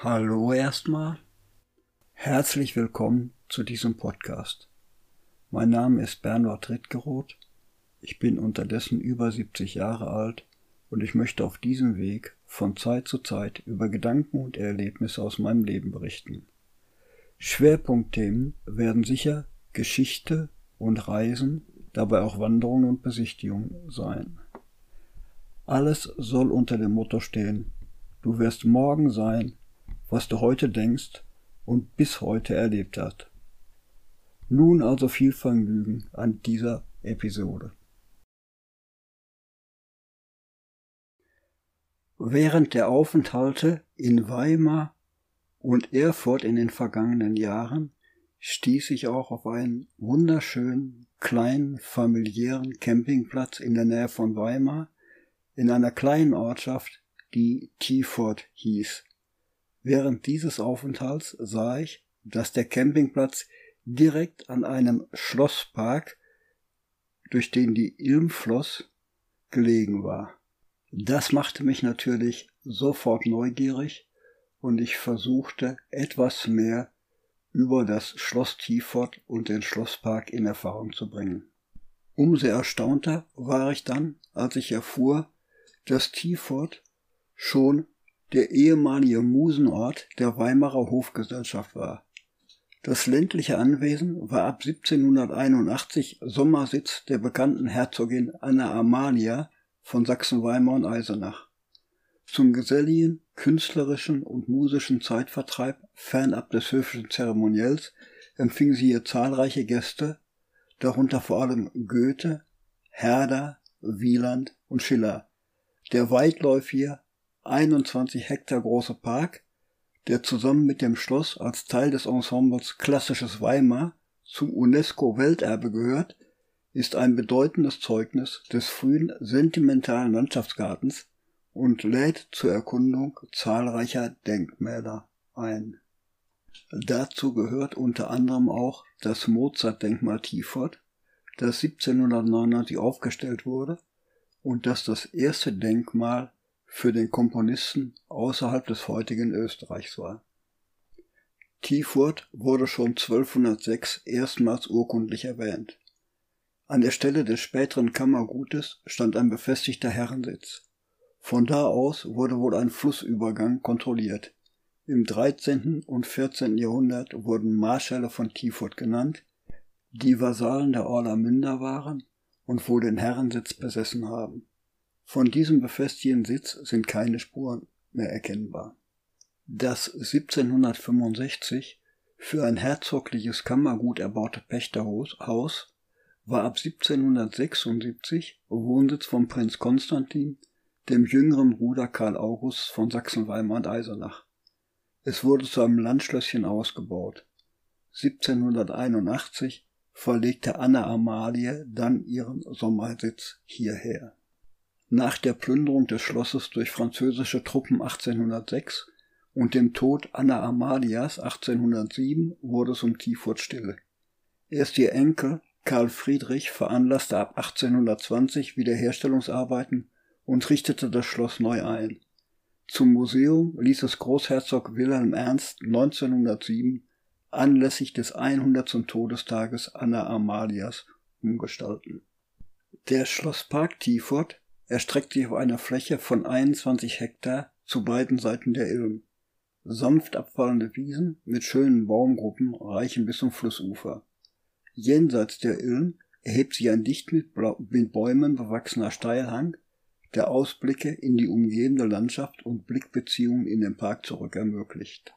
Hallo erstmal. Herzlich willkommen zu diesem Podcast. Mein Name ist Bernhard Rittgeroth. Ich bin unterdessen über 70 Jahre alt und ich möchte auf diesem Weg von Zeit zu Zeit über Gedanken und Erlebnisse aus meinem Leben berichten. Schwerpunktthemen werden sicher Geschichte und Reisen, dabei auch Wanderungen und Besichtigungen sein. Alles soll unter dem Motto stehen, du wirst morgen sein, was du heute denkst und bis heute erlebt hast. Nun also viel Vergnügen an dieser Episode. Während der Aufenthalte in Weimar und Erfurt in den vergangenen Jahren stieß ich auch auf einen wunderschönen, kleinen, familiären Campingplatz in der Nähe von Weimar, in einer kleinen Ortschaft, die Tiefort hieß. Während dieses Aufenthalts sah ich, dass der Campingplatz direkt an einem Schlosspark, durch den die Ilm floss, gelegen war. Das machte mich natürlich sofort neugierig und ich versuchte etwas mehr über das Schloss Tiefort und den Schlosspark in Erfahrung zu bringen. Umso erstaunter war ich dann, als ich erfuhr, dass Tiefort schon der ehemalige Musenort der Weimarer Hofgesellschaft war. Das ländliche Anwesen war ab 1781 Sommersitz der bekannten Herzogin Anna Amalia von Sachsen-Weimar und Eisenach. Zum geselligen, künstlerischen und musischen Zeitvertreib fernab des höfischen Zeremoniells empfing sie hier zahlreiche Gäste, darunter vor allem Goethe, Herder, Wieland und Schiller. Der weitläufige 21 Hektar große Park, der zusammen mit dem Schloss als Teil des Ensembles Klassisches Weimar zum UNESCO-Welterbe gehört, ist ein bedeutendes Zeugnis des frühen sentimentalen Landschaftsgartens und lädt zur Erkundung zahlreicher Denkmäler ein. Dazu gehört unter anderem auch das Mozart-Denkmal Tiefort, das 1799 aufgestellt wurde und das das erste Denkmal für den Komponisten außerhalb des heutigen Österreichs war. Tiefurt wurde schon 1206 erstmals urkundlich erwähnt. An der Stelle des späteren Kammergutes stand ein befestigter Herrensitz. Von da aus wurde wohl ein Flussübergang kontrolliert. Im 13. und 14. Jahrhundert wurden Marschälle von Tiefurt genannt, die Vasallen der Orlamünder waren und wohl den Herrensitz besessen haben. Von diesem befestigten Sitz sind keine Spuren mehr erkennbar. Das 1765 für ein herzogliches Kammergut erbaute Pächterhaus war ab 1776 Wohnsitz von Prinz Konstantin, dem jüngeren Bruder Karl August von Sachsen-Weimar und Eisenach. Es wurde zu einem Landschlösschen ausgebaut. 1781 verlegte Anna Amalie dann ihren Sommersitz hierher. Nach der Plünderung des Schlosses durch französische Truppen 1806 und dem Tod Anna Amalias 1807 wurde es um Tiefurt stille. Erst ihr Enkel Karl Friedrich veranlasste ab 1820 Wiederherstellungsarbeiten und richtete das Schloss neu ein. Zum Museum ließ es Großherzog Wilhelm Ernst 1907 anlässlich des 100. Todestages Anna Amalias umgestalten. Der Schlosspark Tiefurt erstreckt sich auf einer Fläche von 21 Hektar zu beiden Seiten der Ilm. Sanft abfallende Wiesen mit schönen Baumgruppen reichen bis zum Flussufer. Jenseits der Ilm erhebt sich ein dicht mit, mit Bäumen bewachsener Steilhang, der Ausblicke in die umgebende Landschaft und Blickbeziehungen in den Park zurück ermöglicht.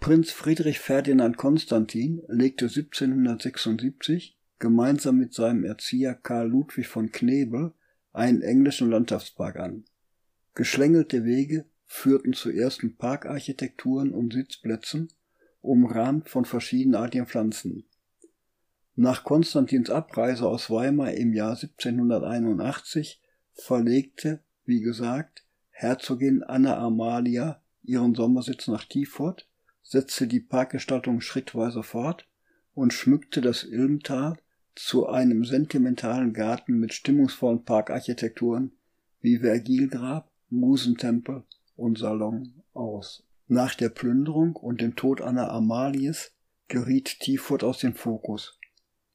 Prinz Friedrich Ferdinand Konstantin legte 1776 gemeinsam mit seinem Erzieher Karl Ludwig von Knebel einen englischen Landschaftspark an. Geschlängelte Wege führten zu ersten Parkarchitekturen und Sitzplätzen, umrahmt von verschiedenartigen Pflanzen. Nach Konstantins Abreise aus Weimar im Jahr 1781 verlegte, wie gesagt, Herzogin Anna Amalia ihren Sommersitz nach Tiefort, setzte die Parkgestaltung schrittweise fort und schmückte das Ilmtal zu einem sentimentalen Garten mit stimmungsvollen Parkarchitekturen wie Vergilgrab, Musentempel und Salon aus. Nach der Plünderung und dem Tod Anna Amalies geriet Tiefurt aus dem Fokus.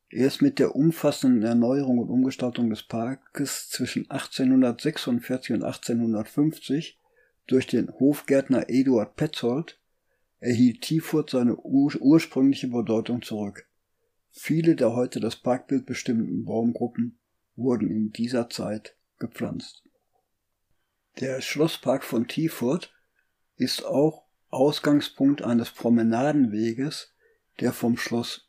Erst mit der umfassenden Erneuerung und Umgestaltung des Parkes zwischen 1846 und 1850 durch den Hofgärtner Eduard Petzold erhielt Tiefurt seine ur ursprüngliche Bedeutung zurück. Viele der heute das Parkbild bestimmenden Baumgruppen wurden in dieser Zeit gepflanzt. Der Schlosspark von Tiefurt ist auch Ausgangspunkt eines Promenadenweges, der vom Schloss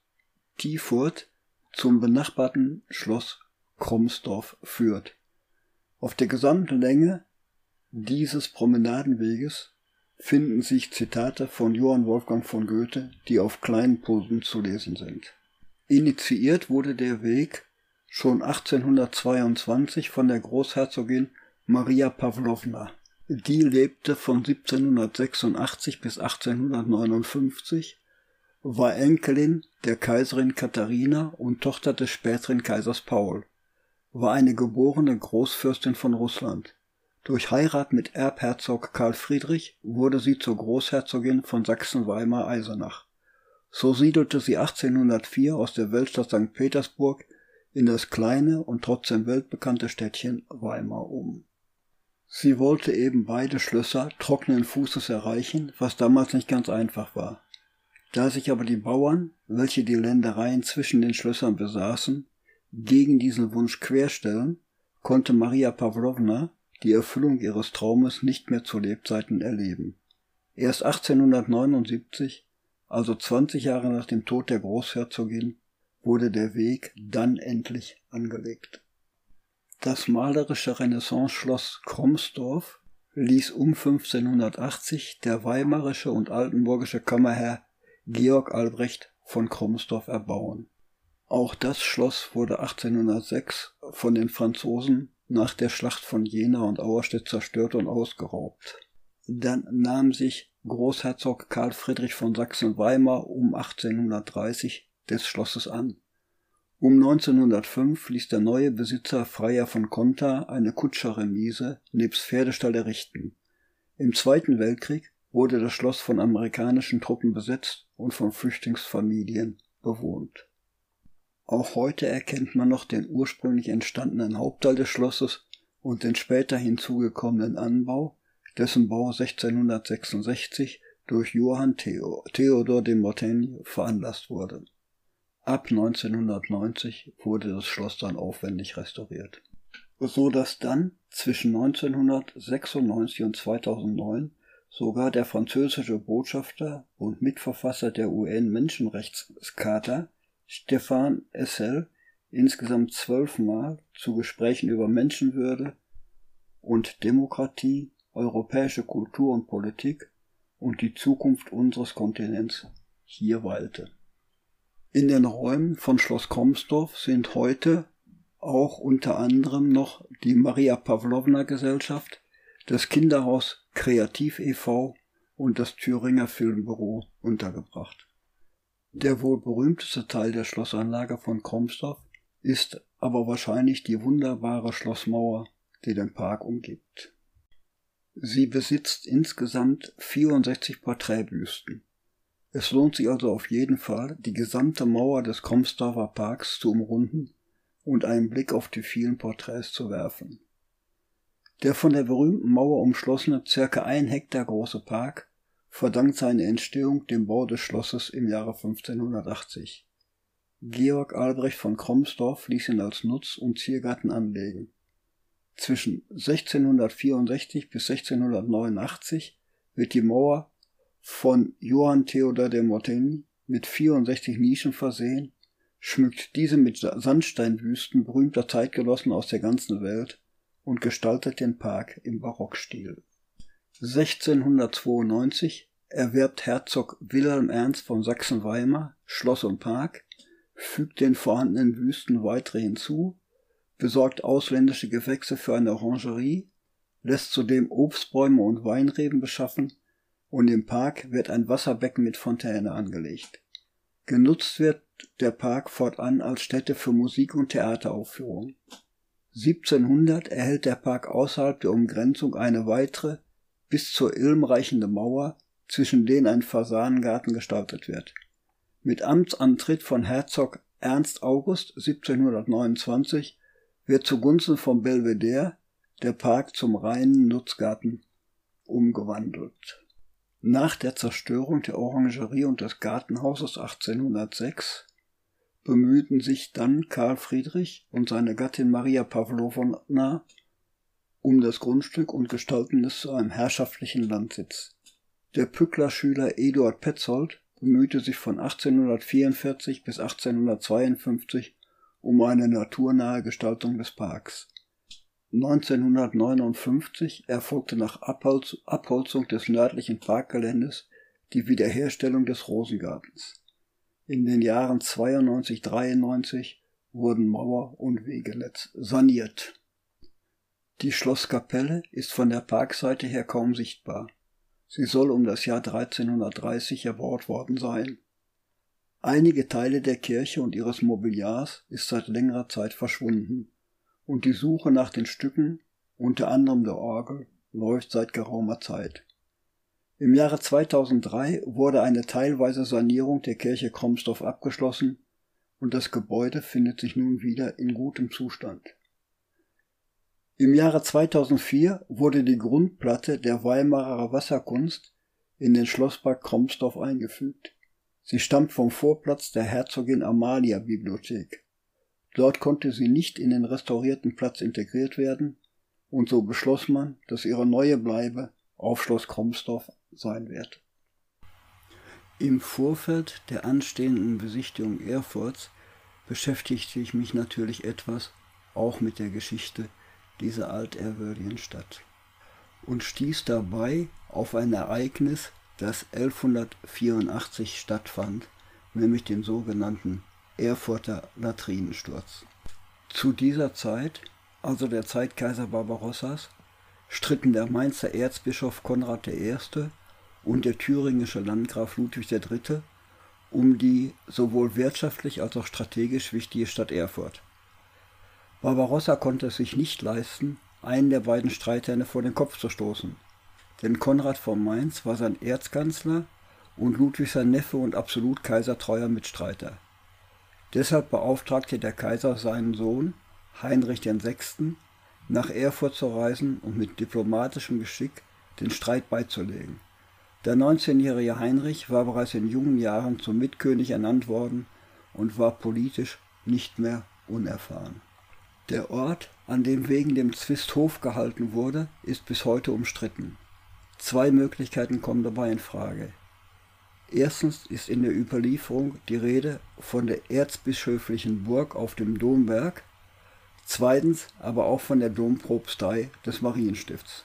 Tiefurt zum benachbarten Schloss Kromsdorf führt. Auf der gesamten Länge dieses Promenadenweges finden sich Zitate von Johann Wolfgang von Goethe, die auf kleinen Pulsen zu lesen sind. Initiiert wurde der Weg schon 1822 von der Großherzogin Maria Pawlowna. Die lebte von 1786 bis 1859, war Enkelin der Kaiserin Katharina und Tochter des späteren Kaisers Paul, war eine geborene Großfürstin von Russland. Durch Heirat mit Erbherzog Karl Friedrich wurde sie zur Großherzogin von Sachsen-Weimar-Eisenach. So siedelte sie 1804 aus der Weltstadt St. Petersburg in das kleine und trotzdem weltbekannte Städtchen Weimar um. Sie wollte eben beide Schlösser trockenen Fußes erreichen, was damals nicht ganz einfach war. Da sich aber die Bauern, welche die Ländereien zwischen den Schlössern besaßen, gegen diesen Wunsch querstellen, konnte Maria Pawlowna die Erfüllung ihres Traumes nicht mehr zu Lebzeiten erleben. Erst 1879, also 20 Jahre nach dem Tod der Großherzogin, wurde der Weg dann endlich angelegt. Das malerische Renaissance-Schloss Kromsdorf ließ um 1580 der weimarische und altenburgische Kammerherr Georg Albrecht von Kromsdorf erbauen. Auch das Schloss wurde 1806 von den Franzosen nach der Schlacht von Jena und Auerstedt zerstört und ausgeraubt. Dann nahm sich Großherzog Karl Friedrich von Sachsen-Weimar um 1830 des Schlosses an. Um 1905 ließ der neue Besitzer Freier von Conta eine Kutscherremise nebst Pferdestall errichten. Im Zweiten Weltkrieg wurde das Schloss von amerikanischen Truppen besetzt und von Flüchtlingsfamilien bewohnt. Auch heute erkennt man noch den ursprünglich entstandenen Hauptteil des Schlosses und den später hinzugekommenen Anbau, dessen Bau 1666 durch Johann Theo Theodor de Montaigne veranlasst wurde. Ab 1990 wurde das Schloss dann aufwendig restauriert. So dass dann zwischen 1996 und 2009 sogar der französische Botschafter und Mitverfasser der UN-Menschenrechtscharta Stefan Essel insgesamt zwölfmal zu Gesprächen über Menschenwürde und Demokratie, europäische Kultur und Politik und die Zukunft unseres Kontinents hier weilte. In den Räumen von Schloss Kromsdorf sind heute auch unter anderem noch die Maria Pawlowna Gesellschaft, das Kinderhaus Kreativ e.V. und das Thüringer Filmbüro untergebracht. Der wohl berühmteste Teil der Schlossanlage von Kromsdorf ist aber wahrscheinlich die wunderbare Schlossmauer, die den Park umgibt. Sie besitzt insgesamt 64 Porträtbüsten. Es lohnt sich also auf jeden Fall, die gesamte Mauer des Kromsdorfer Parks zu umrunden und einen Blick auf die vielen Porträts zu werfen. Der von der berühmten Mauer umschlossene circa ein Hektar große Park verdankt seine Entstehung dem Bau des Schlosses im Jahre 1580. Georg Albrecht von Kromsdorf ließ ihn als Nutz- und Ziergarten anlegen. Zwischen 1664 bis 1689 wird die Mauer von Johann Theodor de Montaigne mit 64 Nischen versehen, schmückt diese mit Sandsteinwüsten berühmter Zeitgenossen aus der ganzen Welt und gestaltet den Park im Barockstil. 1692 erwerbt Herzog Wilhelm Ernst von Sachsen-Weimar Schloss und Park, fügt den vorhandenen Wüsten weitere hinzu, besorgt ausländische Gewächse für eine Orangerie, lässt zudem Obstbäume und Weinreben beschaffen und im Park wird ein Wasserbecken mit Fontäne angelegt. Genutzt wird der Park fortan als Stätte für Musik- und Theateraufführungen. 1700 erhält der Park außerhalb der Umgrenzung eine weitere bis zur Ilm reichende Mauer, zwischen denen ein Fasanengarten gestaltet wird. Mit Amtsantritt von Herzog Ernst August 1729 wird zugunsten vom Belvedere der Park zum reinen Nutzgarten umgewandelt. Nach der Zerstörung der Orangerie und des Gartenhauses 1806 bemühten sich dann Karl Friedrich und seine Gattin Maria Pawlowna um das Grundstück und gestalten es zu einem herrschaftlichen Landsitz. Der Pückler Schüler Eduard Petzold bemühte sich von 1844 bis 1852 um eine naturnahe Gestaltung des Parks. 1959 erfolgte nach Abholzung des nördlichen Parkgeländes die Wiederherstellung des Rosengartens. In den Jahren 92, 93 wurden Mauer und Wegenetz saniert. Die Schlosskapelle ist von der Parkseite her kaum sichtbar. Sie soll um das Jahr 1330 erbaut worden sein. Einige Teile der Kirche und ihres Mobiliars ist seit längerer Zeit verschwunden und die Suche nach den Stücken, unter anderem der Orgel, läuft seit geraumer Zeit. Im Jahre 2003 wurde eine teilweise Sanierung der Kirche Kromsdorf abgeschlossen und das Gebäude findet sich nun wieder in gutem Zustand. Im Jahre 2004 wurde die Grundplatte der Weimarer Wasserkunst in den Schlosspark Kromsdorf eingefügt. Sie stammt vom Vorplatz der Herzogin Amalia Bibliothek. Dort konnte sie nicht in den restaurierten Platz integriert werden und so beschloss man, dass ihre neue Bleibe auf Schloss Kromsdorf sein wird. Im Vorfeld der anstehenden Besichtigung Erfurts beschäftigte ich mich natürlich etwas auch mit der Geschichte dieser altehrwürdigen Stadt und stieß dabei auf ein Ereignis, das 1184 stattfand, nämlich den sogenannten Erfurter Latrinensturz. Zu dieser Zeit, also der Zeit Kaiser Barbarossas, stritten der Mainzer Erzbischof Konrad I und der thüringische Landgraf Ludwig III. um die sowohl wirtschaftlich als auch strategisch wichtige Stadt Erfurt. Barbarossa konnte es sich nicht leisten, einen der beiden Streithähne vor den Kopf zu stoßen, denn Konrad von Mainz war sein Erzkanzler und Ludwig sein Neffe und absolut kaisertreuer Mitstreiter. Deshalb beauftragte der Kaiser seinen Sohn, Heinrich VI., nach Erfurt zu reisen und mit diplomatischem Geschick den Streit beizulegen. Der 19-jährige Heinrich war bereits in jungen Jahren zum Mitkönig ernannt worden und war politisch nicht mehr unerfahren. Der Ort, an dem wegen dem Zwist Hof gehalten wurde, ist bis heute umstritten. Zwei Möglichkeiten kommen dabei in Frage. Erstens ist in der Überlieferung die Rede von der erzbischöflichen Burg auf dem Domberg, zweitens aber auch von der Dompropstei des Marienstifts.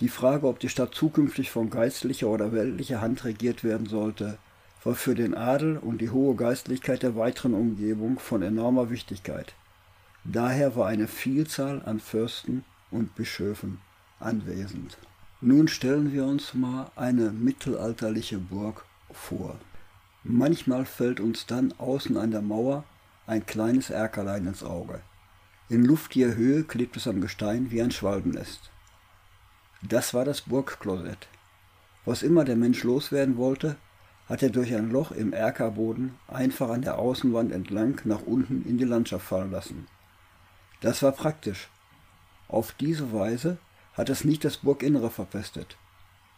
Die Frage, ob die Stadt zukünftig von geistlicher oder weltlicher Hand regiert werden sollte, war für den Adel und die hohe Geistlichkeit der weiteren Umgebung von enormer Wichtigkeit. Daher war eine Vielzahl an Fürsten und Bischöfen anwesend. Nun stellen wir uns mal eine mittelalterliche Burg vor. Manchmal fällt uns dann außen an der Mauer ein kleines Erkerlein ins Auge. In luftiger Höhe klebt es am Gestein wie ein Schwalbennest. Das war das Burgklosett. Was immer der Mensch loswerden wollte, hat er durch ein Loch im Erkerboden einfach an der Außenwand entlang nach unten in die Landschaft fallen lassen. Das war praktisch. Auf diese Weise hat es nicht das Burginnere verpestet.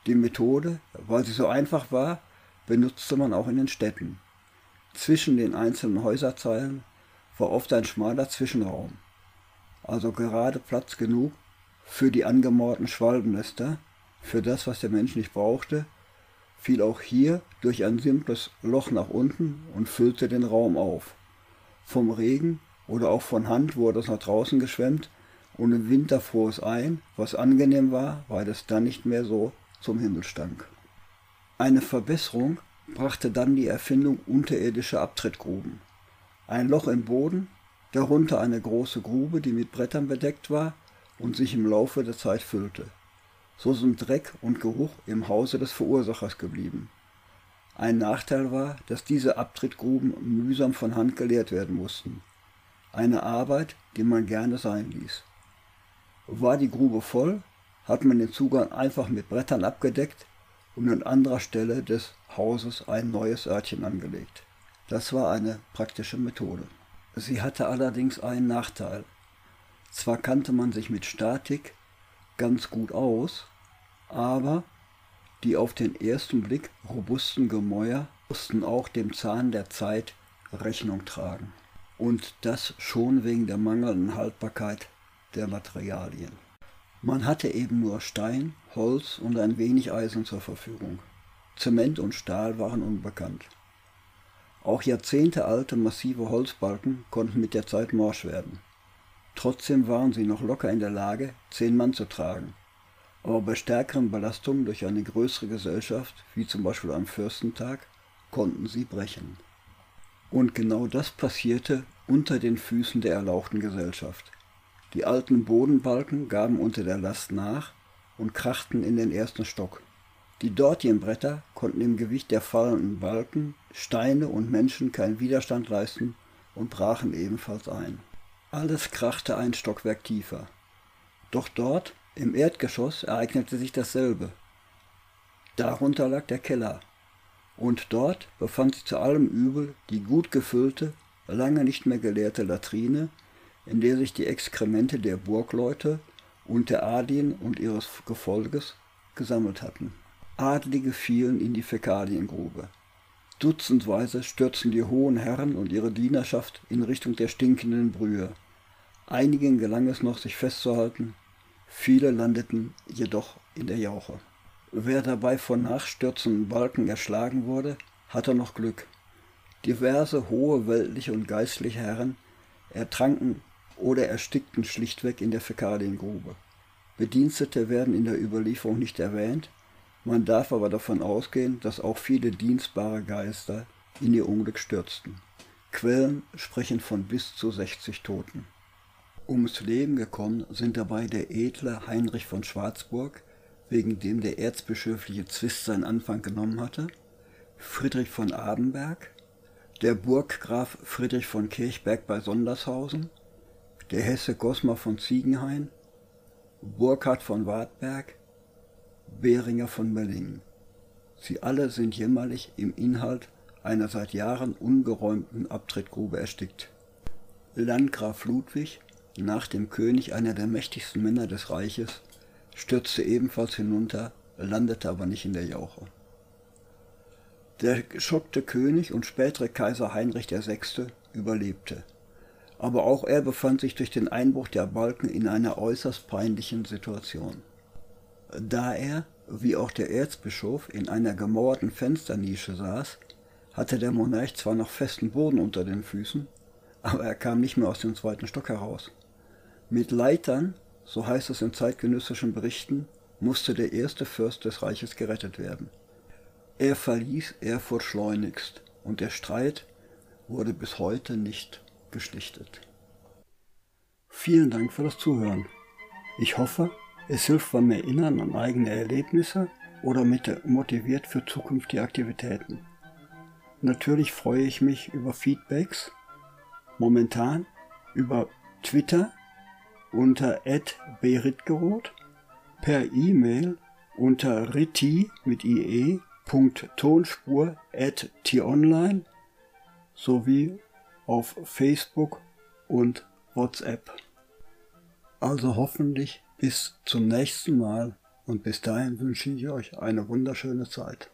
Die Methode, weil sie so einfach war, benutzte man auch in den Städten. Zwischen den einzelnen Häuserzeilen war oft ein schmaler Zwischenraum, also gerade Platz genug für die angemauerten Schwalbennester, für das, was der Mensch nicht brauchte, fiel auch hier durch ein simples Loch nach unten und füllte den Raum auf. Vom Regen oder auch von Hand wurde es nach draußen geschwemmt und im Winter fuhr es ein, was angenehm war, weil es dann nicht mehr so zum Himmel stank. Eine Verbesserung brachte dann die Erfindung unterirdischer Abtrittgruben. Ein Loch im Boden, darunter eine große Grube, die mit Brettern bedeckt war und sich im Laufe der Zeit füllte. So sind Dreck und Geruch im Hause des Verursachers geblieben. Ein Nachteil war, dass diese Abtrittgruben mühsam von Hand geleert werden mussten. Eine Arbeit, die man gerne sein ließ. War die Grube voll, hat man den Zugang einfach mit Brettern abgedeckt und an anderer Stelle des Hauses ein neues Örtchen angelegt. Das war eine praktische Methode. Sie hatte allerdings einen Nachteil. Zwar kannte man sich mit Statik ganz gut aus, aber die auf den ersten Blick robusten Gemäuer mussten auch dem Zahn der Zeit Rechnung tragen. Und das schon wegen der mangelnden Haltbarkeit der Materialien. Man hatte eben nur Stein, Holz und ein wenig Eisen zur Verfügung. Zement und Stahl waren unbekannt. Auch jahrzehntealte massive Holzbalken konnten mit der Zeit morsch werden. Trotzdem waren sie noch locker in der Lage, zehn Mann zu tragen. Aber bei stärkeren Belastungen durch eine größere Gesellschaft, wie zum Beispiel am Fürstentag, konnten sie brechen. Und genau das passierte unter den Füßen der erlauchten Gesellschaft. Die alten Bodenbalken gaben unter der Last nach und krachten in den ersten Stock. Die dortigen Bretter konnten im Gewicht der fallenden Balken, Steine und Menschen keinen Widerstand leisten und brachen ebenfalls ein. Alles krachte ein Stockwerk tiefer. Doch dort, im Erdgeschoss, ereignete sich dasselbe. Darunter lag der Keller, und dort befand sich zu allem Übel die gut gefüllte, lange nicht mehr geleerte Latrine, in der sich die Exkremente der Burgleute und der Adien und ihres Gefolges gesammelt hatten. Adlige fielen in die Fäkaliengrube. Dutzendweise stürzten die hohen Herren und ihre Dienerschaft in Richtung der stinkenden Brühe. Einigen gelang es noch, sich festzuhalten, viele landeten jedoch in der Jauche. Wer dabei von nachstürzenden Balken erschlagen wurde, hatte noch Glück. Diverse hohe weltliche und geistliche Herren ertranken oder erstickten schlichtweg in der Fäkaliengrube. Bedienstete werden in der Überlieferung nicht erwähnt, man darf aber davon ausgehen, dass auch viele dienstbare Geister in ihr Unglück stürzten. Quellen sprechen von bis zu 60 Toten. Ums Leben gekommen sind dabei der edle Heinrich von Schwarzburg, wegen dem der erzbischöfliche Zwist seinen Anfang genommen hatte, Friedrich von Abenberg, der Burggraf Friedrich von Kirchberg bei Sondershausen, der Hesse Gosmar von Ziegenhain, Burkhard von Wartberg, Behringer von Mellingen. Sie alle sind jämmerlich im Inhalt einer seit Jahren ungeräumten Abtrittgrube erstickt. Landgraf Ludwig, nach dem König einer der mächtigsten Männer des Reiches, stürzte ebenfalls hinunter, landete aber nicht in der Jauche. Der geschockte König und spätere Kaiser Heinrich VI. überlebte. Aber auch er befand sich durch den Einbruch der Balken in einer äußerst peinlichen Situation. Da er, wie auch der Erzbischof, in einer gemauerten Fensternische saß, hatte der Monarch zwar noch festen Boden unter den Füßen, aber er kam nicht mehr aus dem zweiten Stock heraus. Mit Leitern so heißt es in zeitgenössischen Berichten, musste der erste Fürst des Reiches gerettet werden. Er verließ Erfurt schleunigst und der Streit wurde bis heute nicht geschlichtet. Vielen Dank für das Zuhören. Ich hoffe, es hilft beim Erinnern an eigene Erlebnisse oder motiviert für zukünftige Aktivitäten. Natürlich freue ich mich über Feedbacks, momentan über Twitter unter beritgeroth, per E-Mail unter ritti mit ie.tonspur at t-online sowie auf Facebook und WhatsApp. Also hoffentlich bis zum nächsten Mal und bis dahin wünsche ich euch eine wunderschöne Zeit.